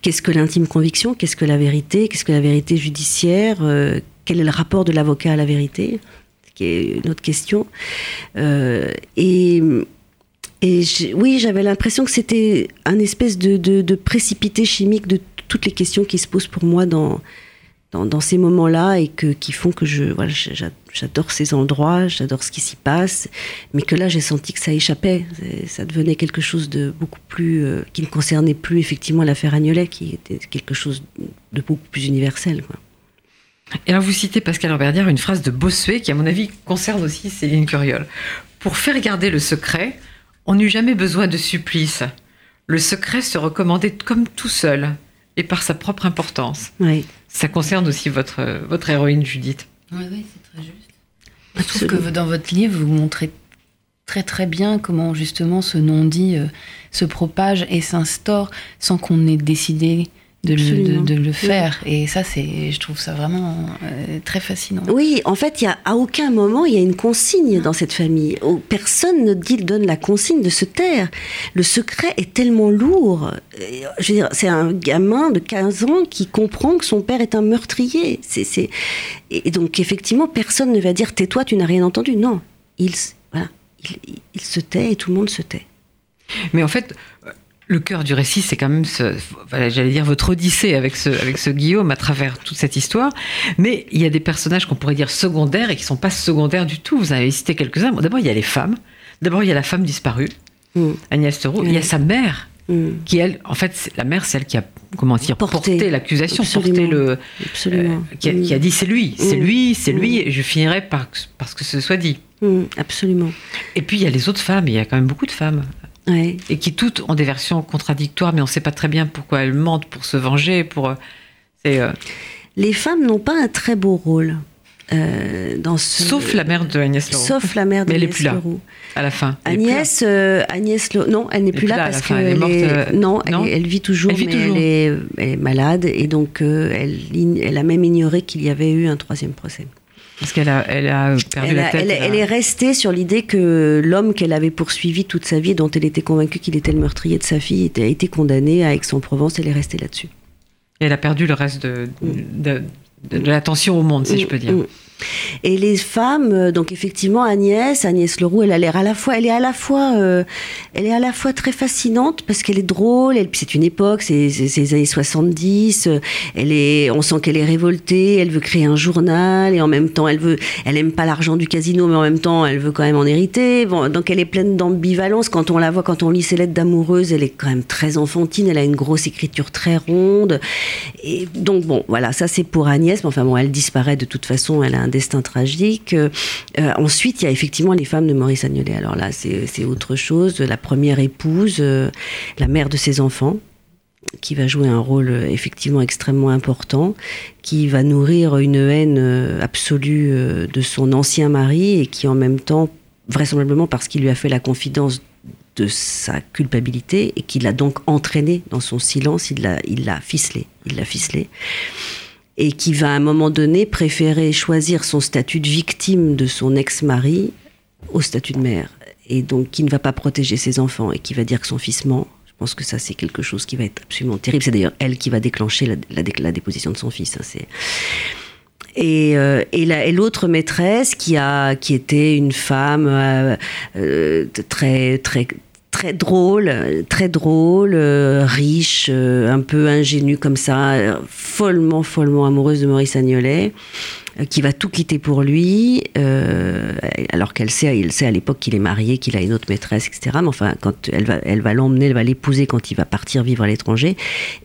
qu'est-ce que l'intime conviction, qu'est-ce que la vérité, qu'est-ce que la vérité judiciaire, euh, quel est le rapport de l'avocat à la vérité. qui est une autre question. Euh, et et oui, j'avais l'impression que c'était un espèce de, de, précipité chimique de toutes les questions qui se posent pour moi dans, dans, ces moments-là et que, qui font que je, voilà, j'adore ces endroits, j'adore ce qui s'y passe, mais que là j'ai senti que ça échappait, ça devenait quelque chose de beaucoup plus, euh, qui ne concernait plus effectivement l'affaire Agnolet, qui était quelque chose de beaucoup plus universel. Quoi. Et alors vous citez Pascal Amberdière une phrase de Bossuet qui à mon avis concerne aussi Céline Curiol. Pour faire garder le secret, on n'eut jamais besoin de supplice. Le secret se recommandait comme tout seul et par sa propre importance. Oui. Ça concerne aussi votre, votre héroïne Judith. Oui, oui, c'est très juste. Je trouve que dans votre livre, vous montrez très très bien comment justement ce non-dit euh, se propage et s'instaure sans qu'on ait décidé de le, de, le, faire. Et ça, c'est, je trouve ça vraiment euh, très fascinant. Oui, en fait, il y a, à aucun moment, il y a une consigne dans cette famille. Personne ne dit, donne la consigne de se taire. Le secret est tellement lourd. Euh, je veux dire, c'est un gamin de 15 ans qui comprend que son père est un meurtrier. C'est, c'est... Et donc, effectivement, personne ne va dire tais-toi, tu n'as rien entendu. Non, il, voilà, il, il se tait et tout le monde se tait. Mais en fait, le cœur du récit, c'est quand même, ce, j'allais dire, votre odyssée avec ce, avec ce Guillaume à travers toute cette histoire. Mais il y a des personnages qu'on pourrait dire secondaires et qui ne sont pas secondaires du tout. Vous avez cité quelques-uns. D'abord, il y a les femmes. D'abord, il y a la femme disparue, mm. Agnès Theroux. Il y a sa mère, mm. qui, elle, en fait, la mère, c'est elle qui a, comment dire, porté, l'accusation, porté le. Absolument. Euh, qui, a, dit c'est lui, c'est mm. lui, c'est lui, et je finirai par, parce que ce soit dit. absolument. Et puis, il y a les autres femmes, il y a quand même beaucoup de femmes. Et qui toutes ont des versions contradictoires, mais on ne sait pas très bien pourquoi elles mentent pour se venger. Pour, euh, euh, Les femmes n'ont pas un très beau rôle. Euh, dans ce... Sauf la mère de Agnès Leroux. Sauf la mère de Mais elle est plus là, à la fin. Agnès, Agnès non, elle n'est plus, là, parce qu'elle est, morte. non, Elle, vit toujours, mais Elle, est, elle, est, malade et donc elle, elle a même ignoré qu'il y avait eu un troisième procès. Parce qu'elle a, elle a perdu la tête. Elle, est restée sur l'idée que l'homme qu'elle avait poursuivi toute sa vie, et dont elle était convaincue qu'il était le meurtrier de sa fille, a été condamné à Aix-en-Provence. Elle est restée là-dessus. Et elle a perdu le reste de, de, l'attention au monde, si je peux dire. Mm, mm. Et les femmes, euh, donc effectivement Agnès, Agnès Leroux, elle a l'air à la fois, elle est à la fois, euh, elle est à la fois très fascinante parce qu'elle est drôle. Elle, c'est une époque, c'est les années 70. Euh, elle est, on sent qu'elle est révoltée. Elle veut créer un journal et en même temps, elle veut, elle aime pas l'argent du casino, mais en même temps, elle veut quand même en hériter. Bon, donc elle est pleine d'ambivalence. Quand on la voit, quand on lit ses lettres d'amoureuse, elle est quand même très enfantine. Elle a une grosse écriture très ronde. Et donc bon, voilà, ça c'est pour Agnès. Mais enfin bon, elle disparaît de toute façon. Elle a un destin tragique. Euh, ensuite, il y a effectivement les femmes de Maurice Agnolet. Alors là, c'est autre chose. La première épouse, euh, la mère de ses enfants, qui va jouer un rôle euh, effectivement extrêmement important, qui va nourrir une haine absolue de son ancien mari et qui en même temps, vraisemblablement parce qu'il lui a fait la confidence de sa culpabilité et qu'il l'a donc entraîné dans son silence, il l'a il ficelé, il l'a ficelé et qui va à un moment donné préférer choisir son statut de victime de son ex-mari au statut de mère. Et donc qui ne va pas protéger ses enfants et qui va dire que son fils ment. Je pense que ça, c'est quelque chose qui va être absolument terrible. C'est d'ailleurs elle qui va déclencher la, déposition de son fils. Hein. C'est... Et, euh, et, l'autre maîtresse qui a qui était une femme euh, euh, très très très drôle, très drôle, euh, riche, euh, un peu ingénue comme ça, follement, follement amoureuse de Maurice Agnolet, euh, qui va tout quitter pour lui, alors qu'elle sait, il sait à l'époque qu'il est marié, qu'il a une autre maîtresse, etc. Mais enfin, quand elle va, elle va l'emmener, elle va l'épouser quand il va partir vivre à l'étranger,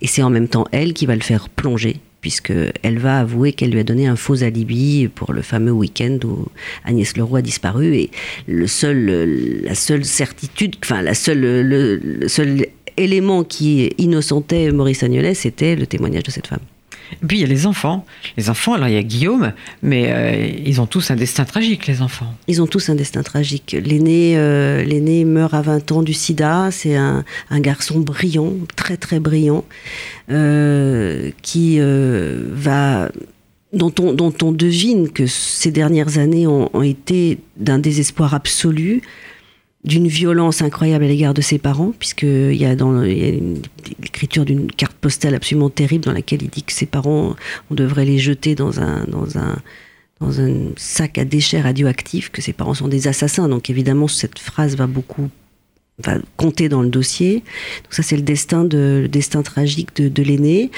et c'est en même temps elle qui va le faire plonger puisqu'elle va avouer qu'elle lui a donné un faux alibi pour le fameux week-end où Agnès Leroux a disparu. Et le seul, la seule certitude, enfin, la seule, le, seul élément qui innocentait Maurice Agnolet, c'était le témoignage de cette femme. Et puis il y a les enfants. Les enfants, alors il y a Guillaume, mais euh, ils ont tous un destin tragique, les enfants. Ils ont tous un destin tragique. L'aîné, euh, l'aîné meurt à 20 ans du sida. C'est un, garçon brillant, très très brillant, euh, qui va dont on, dont on devine que ces dernières années ont, ont été d'un désespoir absolu, d'une violence incroyable à l'égard de ses parents, puisqu'il y a dans l'écriture d'une carte postale absolument terrible dans laquelle il dit que ses parents, on devrait les jeter dans un, dans un, dans un sac à déchets radioactifs, que ses parents sont des assassins. Donc évidemment, cette phrase va beaucoup va compter dans le dossier. Donc ça, c'est le destin de destin tragique de, de l'aîné.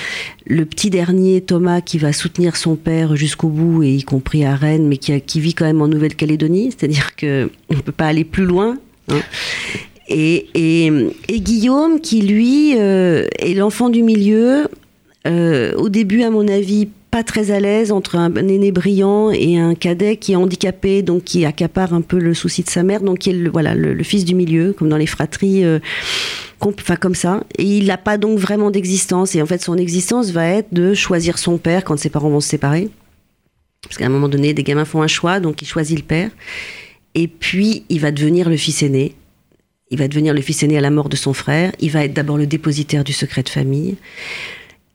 Le petit dernier, Thomas, qui va soutenir son père jusqu'au bout, et y compris à Rennes, mais qui, qui vit quand même en Nouvelle-Calédonie, c'est-à-dire que on peut pas aller plus loin. Et, Guillaume, qui lui euh, est l'enfant du milieu, euh, au début, à mon avis, pas très à l'aise entre un aîné brillant et un cadet qui est handicapé, donc qui accapare un peu le souci de sa mère, donc qui est le, voilà, le, fils du milieu, comme dans les fratries, euh, enfin comme ça. Et il n'a pas donc vraiment d'existence. Et en fait, son existence va être de choisir son père quand ses parents vont se séparer. Parce qu'à un moment donné, des gamins font un choix, donc il choisit le père. Et puis, il va devenir le fils aîné. Il va devenir le fils aîné à la mort de son frère. Il va être d'abord le dépositaire du secret de famille.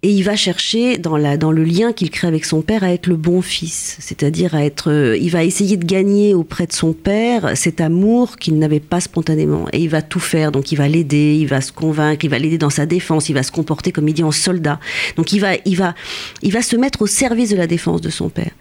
Et il va chercher, dans, la, dans le lien qu'il crée avec son père, à être le bon fils. C'est-à-dire à être. euh, il va essayer de gagner auprès de son père cet amour qu'il n'avait pas spontanément. Et il va tout faire. Donc il va l'aider, il va se convaincre, il va l'aider dans sa défense, il va se comporter, comme il dit, en soldat. Donc il va, il va, il va se mettre au service de la défense de son père.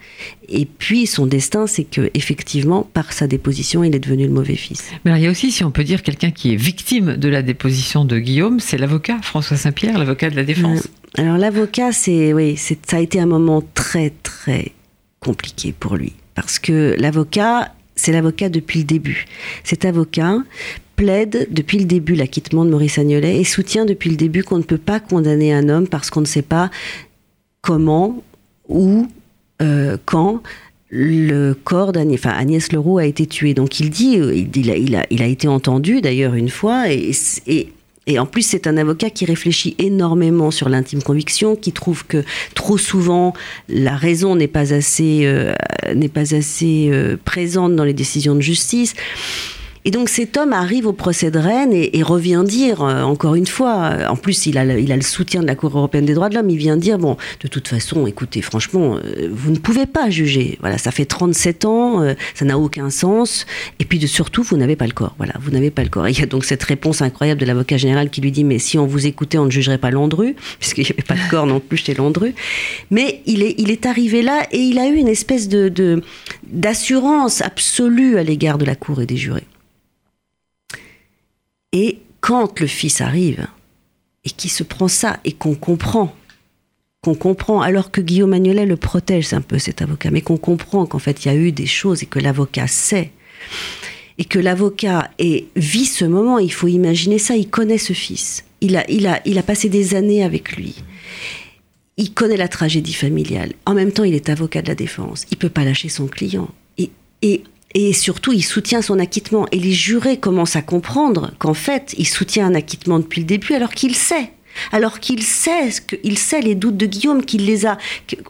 Et puis son destin, c'est que effectivement, par sa déposition, il est devenu le mauvais fils. Mais alors, il y a aussi, si on peut dire, quelqu'un qui est victime de la déposition de Guillaume, c'est l'avocat François Saint-Pierre, l'avocat de la défense. Alors l'avocat, c'est oui, ça a été un moment très très compliqué pour lui parce que l'avocat, c'est l'avocat depuis le début. Cet avocat plaide depuis le début l'acquittement de Maurice Agnolet et soutient depuis le début qu'on ne peut pas condamner un homme parce qu'on ne sait pas comment ou euh, quand le corps d'Agnès, enfin Leroux a été tué. Donc il dit, euh, il, a, été entendu d'ailleurs une fois et et en plus, c'est un avocat qui réfléchit énormément sur l'intime conviction, qui trouve que trop souvent la raison n'est pas assez euh, n'est pas assez euh, présente dans les décisions de justice. Et donc cet homme arrive au procès de Rennes et, et revient dire, euh, encore une fois, euh, en plus il a, le, il a le soutien de la Cour européenne des droits de l'homme, il vient dire, bon, de toute façon, écoutez, franchement, euh, vous ne pouvez pas juger. Voilà, ça fait 37 ans, euh, ça n'a aucun sens. Et puis de, surtout, vous n'avez pas le corps. Voilà, vous n'avez pas le corps. Il y a donc cette réponse incroyable de l'avocat général qui lui dit, mais si on vous écoutait, on ne jugerait pas Landru, puisqu'il n'y avait pas de corps non plus chez Landru. Mais il est, il est arrivé là et il a eu une espèce de d'assurance absolue à l'égard de la Cour et des jurés. Et quand le fils arrive et qui se prend ça et qu'on comprend, qu'on comprend, alors que Guillaume Magnolet le protège un peu cet avocat, mais qu'on comprend qu'en fait il y a eu des choses et que l'avocat sait, et que l'avocat vit ce moment, il faut imaginer ça, il connaît ce fils, il a, il a, il a passé des années avec lui. Il connaît la tragédie familiale. En même temps, il est avocat de la défense. Il peut pas lâcher son client. Et, et et surtout, il soutient son acquittement. Et les jurés commencent à comprendre qu'en fait, il soutient un acquittement depuis le début, alors qu'il sait. Alors qu'il sait, ce que, il sait les doutes de Guillaume, qu'il les a.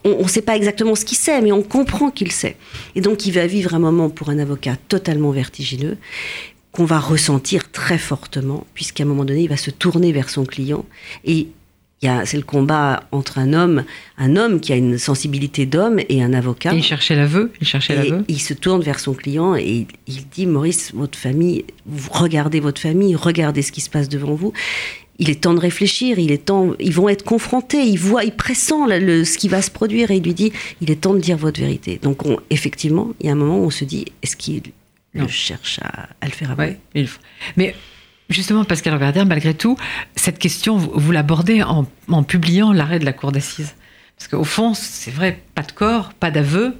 On ne sait pas exactement ce qu'il sait, mais on comprend qu'il sait. Et donc, il va vivre un moment pour un avocat totalement vertigineux qu'on va ressentir très fortement, puisqu'à un moment donné, il va se tourner vers son client et c'est le combat entre un homme, un homme qui a une sensibilité d'homme et un avocat. Et il cherchait l'aveu, il cherchait l'aveu. Il se tourne vers son client et il dit Maurice, votre famille, vous regardez votre famille, regardez ce qui se passe devant vous. Il est temps de réfléchir, il est temps, ils vont être confrontés, ils voient, ils pressentent le, le, ce qui va se produire et il lui dit il est temps de dire votre vérité. Donc on, effectivement, il y a un moment où on se dit est-ce qu'il le cherche à, à, le faire avouer? ouais, il... Mais Justement, Pascal Verder, malgré tout, cette question, vous, vous l'abordez en, en, publiant l'arrêt de la cour d'assises. Parce qu'au fond, c'est vrai, pas de corps, pas d'aveu,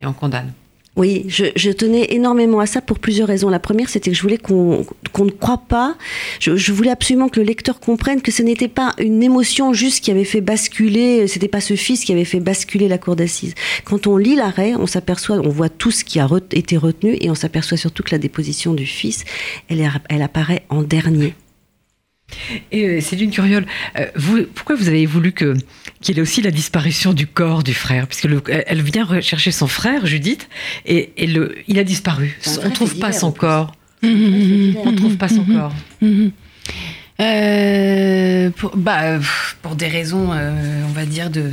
et on condamne. Oui, je, je, tenais énormément à ça pour plusieurs raisons. La première, c'était que je voulais qu'on qu ne croit pas, je, je, voulais absolument que le lecteur comprenne que ce n'était pas une émotion juste qui avait fait basculer, c'était pas ce fils qui avait fait basculer la cour d'assises. Quand on lit l'arrêt, on s'aperçoit, on voit tout ce qui a été retenu et on s'aperçoit surtout que la déposition du fils, elle, elle apparaît en dernier. Et euh, Céline Curiol, euh, vous, pourquoi vous avez voulu que qu'il y ait aussi la disparition du corps du frère? Puisque le, elle vient rechercher son frère, Judith, et, et le, il a disparu. On ne trouve pas son corps. On ne trouve pas son corps. Euh, pour, bah, pour des raisons, euh, on va dire, de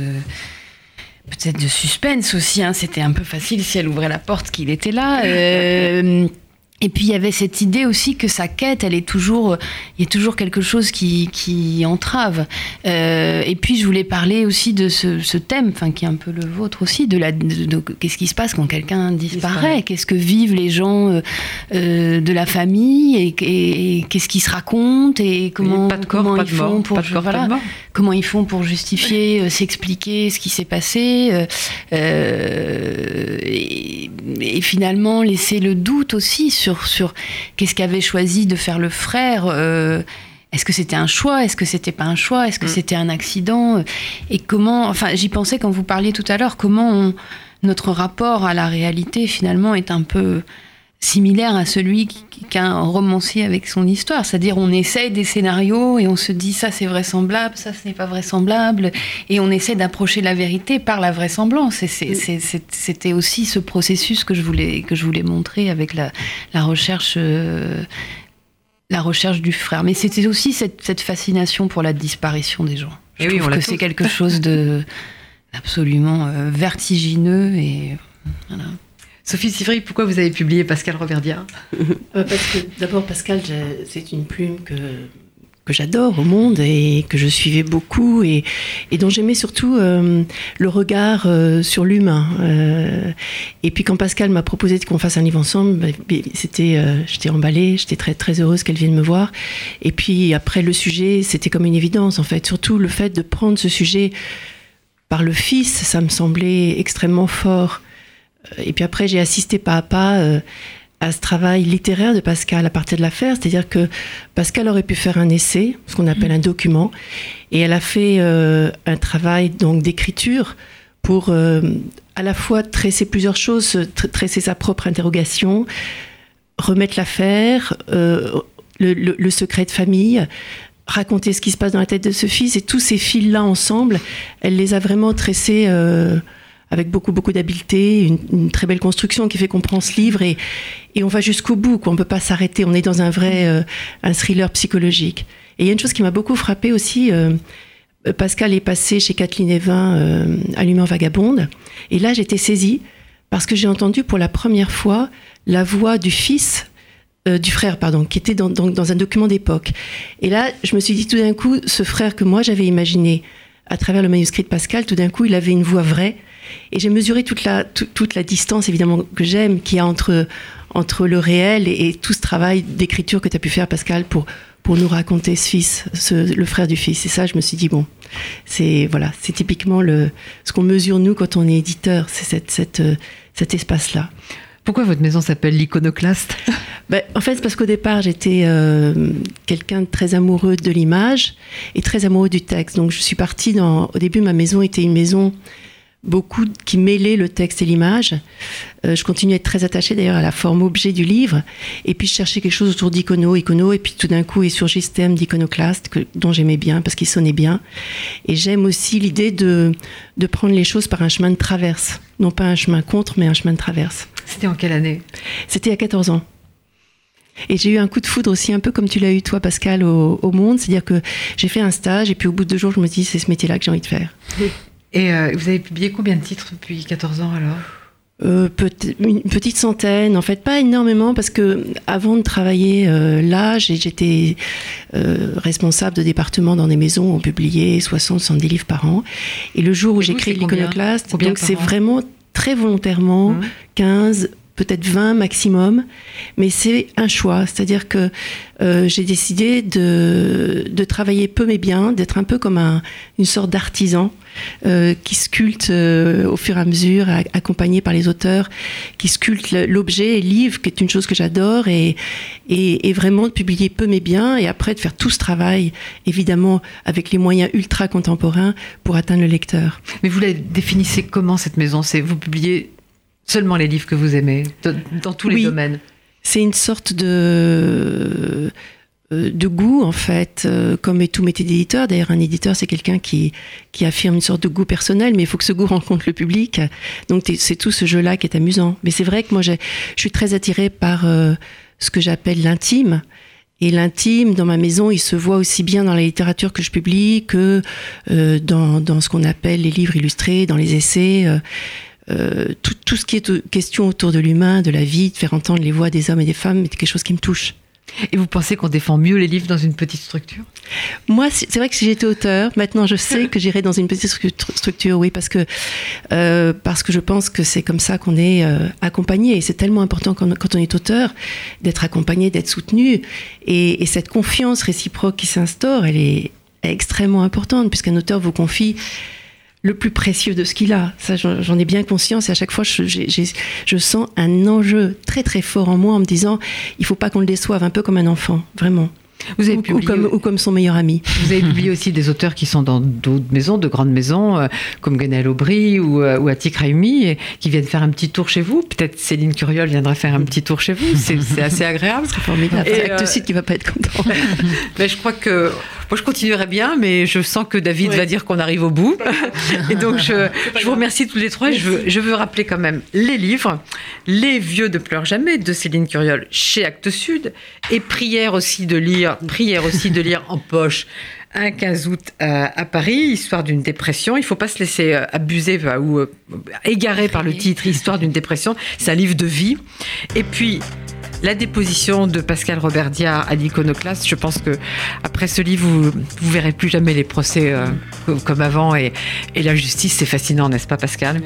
peut-être de suspense aussi. Hein. C'était un peu facile si elle ouvrait la porte qu'il était là. Euh, et puis il y avait cette idée aussi que sa quête, elle est toujours, il y a toujours quelque chose qui, qui entrave. Euh, et puis je voulais parler aussi de ce, ce thème, enfin qui est un peu le vôtre aussi, de la, de, de- qu'est-ce qui se passe quand quelqu'un disparaît, qu'est-ce que vivent les gens euh, euh, de la famille? Et, et- et qu'est-ce qu'ils se racontent? Et comment, corps, comment ils font mort, pour corps, voilà, comment ils font pour justifier, euh, s'expliquer ce qui s'est passé, euh, euh, et finalement laisser le doute aussi sur, sur qu'est-ce qu'avait choisi de faire le frère. euh, est-ce que c'était un choix Est-ce que c'était pas un choix Est-ce que Mm. c'était un accident Et comment Enfin, j'y pensais quand vous parliez tout à l'heure. Comment on- notre rapport à la réalité finalement est un peu similaire à celui qu'un romancier avec son histoire. C'est-à-dire on essaye des scénarios et on se dit ça c'est vraisemblable, ça ce n'est pas vraisemblable, et on essaie d'approcher la vérité par la vraisemblance. Et c'était aussi ce processus que je voulais, que je voulais montrer avec la, la recherche. euh, la recherche du frère. Mais c'était aussi cette, cette fascination pour la disparition des gens. Je Et oui, trouve on l'a que c'est quelque chose de absolument euh, vertigineux et voilà. Sophie Sivry, pourquoi vous avez publié Pascal Roverdia Euh, Parce que d'abord, Pascal, c'est une plume que, que j'adore au monde et que je suivais beaucoup et, dont j'aimais surtout euh, le regard euh, sur l'humain. Et puis quand Pascal m'a proposé qu'on fasse un livre ensemble, bah, c'était, j'étais emballée, j'étais très très heureuse qu'elle vienne me voir. Et puis après le sujet, c'était comme une évidence en fait. Surtout le fait de prendre ce sujet par le fils, ça me semblait extrêmement fort. Euh, Et puis après, j'ai assisté pas à pas euh, à ce travail littéraire de Pascal à partir de l'affaire. C'est-à-dire que Pascal aurait pu faire un essai, ce qu'on appelle un document, et elle a fait euh, un travail donc d'écriture pour euh, à la fois tresser plusieurs choses, tr- tresser sa propre interrogation, remettre l'affaire, le, le- le secret de famille, raconter ce qui se passe dans la tête de ce fils, et tous ces fils-là ensemble, elle les a vraiment tressés euh, avec beaucoup, beaucoup d'habileté, une, très belle construction qui fait qu'on prend ce livre et, on va jusqu'au bout, quoi. on ne peut pas s'arrêter, on est dans un vrai euh, un thriller psychologique. Et il y a une chose qui m'a beaucoup frappée aussi, euh, Pascal est passé chez Kathleen Evin euh, vagabonde, et là j'étais saisie parce que j'ai entendu pour la première fois la voix du fils euh, du frère, pardon, qui était dans un document d'époque. Et là, je me suis dit tout d'un coup, ce frère que moi j'avais imaginé à travers le manuscrit de Pascal, tout d'un coup, il avait une voix vraie. Et j'ai mesuré toute la, tout- toute la distance, évidemment, que j'aime, qu'il y a entre, entre le réel et, et tout ce travail d'écriture que tu as pu faire, Pascal, pour, pour nous raconter ce fils, ce- le frère du fils. Et ça, je me suis dit, bon, c'est voilà, c'est typiquement le, ce qu'on mesure, nous, quand on est éditeur, c'est cette, cette, cet espace-là. Pourquoi votre maison s'appelle l'iconoclaste? Ben, en fait, c'est parce qu'au départ, j'étais euh, quelqu'un de très amoureux de l'image et très amoureux du texte. Donc, je suis partie dans. Au début, ma maison était une maison beaucoup qui mêlait le texte et l'image. Euh, je continue à être très attachée d'ailleurs à la forme objet du livre. Et puis, je cherchais quelque chose autour d'icono, icono. Et puis, tout d'un coup, est surgi ce thème d'iconoclaste que- dont j'aimais bien parce qu'il sonnait bien. Et j'aime aussi l'idée de, de prendre les choses par un chemin de traverse. Non pas un chemin contre, mais un chemin de traverse. C'était en quelle année? C'était à 14 ans. Et j'ai eu un coup de foudre aussi, un peu comme tu l'as eu toi, Pascal, au, au Monde. C'est-à-dire que j'ai fait un stage et puis au bout de deux jours, je me dis, c'est ce métier-là que j'ai envie de faire. Et euh, vous avez publié combien de titres depuis 14 ans alors? Euh, une petite centaine, en fait, pas énormément, parce que avant de travailler euh, là, j'étais euh, responsable de département dans des maisons où on publiait 60, 70 livres par an. Et le jour où j'ai créé combien? l'iconoclaste, donc c'est vraiment très volontairement, Mmh. 15, peut-être 20 maximum, mais c'est un choix. C'est-à-dire que euh, j'ai décidé de, de travailler peu mais bien, d'être un peu comme un- une sorte d'artisan euh, qui sculpte euh, au fur et à mesure, accompagné par les auteurs, qui sculpte l'objet et livre, qui est une chose que j'adore, et, et, et vraiment de publier peu mais bien, et après de faire tout ce travail, évidemment avec les moyens ultra contemporains pour atteindre le lecteur. Mais vous la définissez comment cette maison? C'est vous publiez seulement les livres que vous aimez, de- dans tous les Oui. domaines. C'est une sorte de euh, de goût en fait, euh, comme est tout métier d'éditeur. D'ailleurs, un éditeur c'est quelqu'un qui qui affirme une sorte de goût personnel, mais il faut que ce goût rencontre le public. Donc c'est tout ce jeu-là qui est amusant. Mais c'est vrai que moi je suis très attirée par euh, ce que j'appelle l'intime. Et l'intime, dans ma maison, il se voit aussi bien dans la littérature que je publie que euh, dans, dans ce qu'on appelle les livres illustrés, dans les essais. Euh, tout, tout, ce qui est question autour de l'humain, de la vie, de faire entendre les voix des hommes et des femmes, est quelque chose qui me touche. Et vous pensez qu'on défend mieux les livres dans une petite structure? Moi, c'est vrai que si j'étais auteur, maintenant je sais que j'irai dans une petite structure, oui, parce que, euh, parce que je pense que c'est comme ça qu'on est euh, accompagné. Et c'est tellement important quand, quand, on est auteur d'être accompagné, d'être soutenu. Et, et, cette confiance réciproque qui s'instaure, elle est extrêmement importante, puisqu'un auteur vous confie le plus précieux de ce qu'il a. Ça, j'en ai bien conscience et à chaque fois, je, sens un enjeu très très fort en moi en me disant, il faut pas qu'on le déçoive, un peu comme un enfant, vraiment. Vous avez ou, comme, ou, comme, son meilleur ami. Vous avez publié aussi des auteurs qui sont dans d'autres maisons, de grandes maisons, euh, comme Ganel Aubry ou, euh, ou Atik Raimi, qui viennent faire un petit tour chez vous. Peut-être Céline Curiol viendra faire un petit tour chez vous. C'est assez agréable. C'est formidable. C'est euh... Site qui va pas être content. mais je crois que moi, je continuerai bien, mais je sens que David va dire qu'on arrive au bout. Et donc, je, je, vous remercie tous les trois. Je veux, je veux rappeler quand même les livres Les Vieux ne pleurent jamais de Céline Curiol chez Actes Sud et Prière aussi de lire prière aussi de lire en poche un 15 août euh, à, Paris, histoire d'une dépression. Il ne faut pas se laisser euh, abuser ou euh, égarer par le titre, histoire d'une dépression. C'est un livre de vie. Et puis, la déposition de Pascal Robert Diard à l'iconoclaste, je pense que après ce livre, vous, vous verrez plus jamais les procès comme avant et, et la justice, c'est fascinant, n'est-ce pas, Pascal?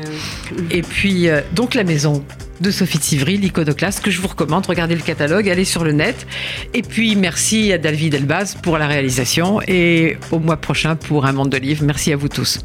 Et puis, donc la maison de Sophie de Sivry, l'iconoclaste, que je vous recommande. Regardez le catalogue, allez sur le net. Et puis, merci à David Elbaz pour la réalisation et au mois prochain pour un monde de livres. Merci à vous tous.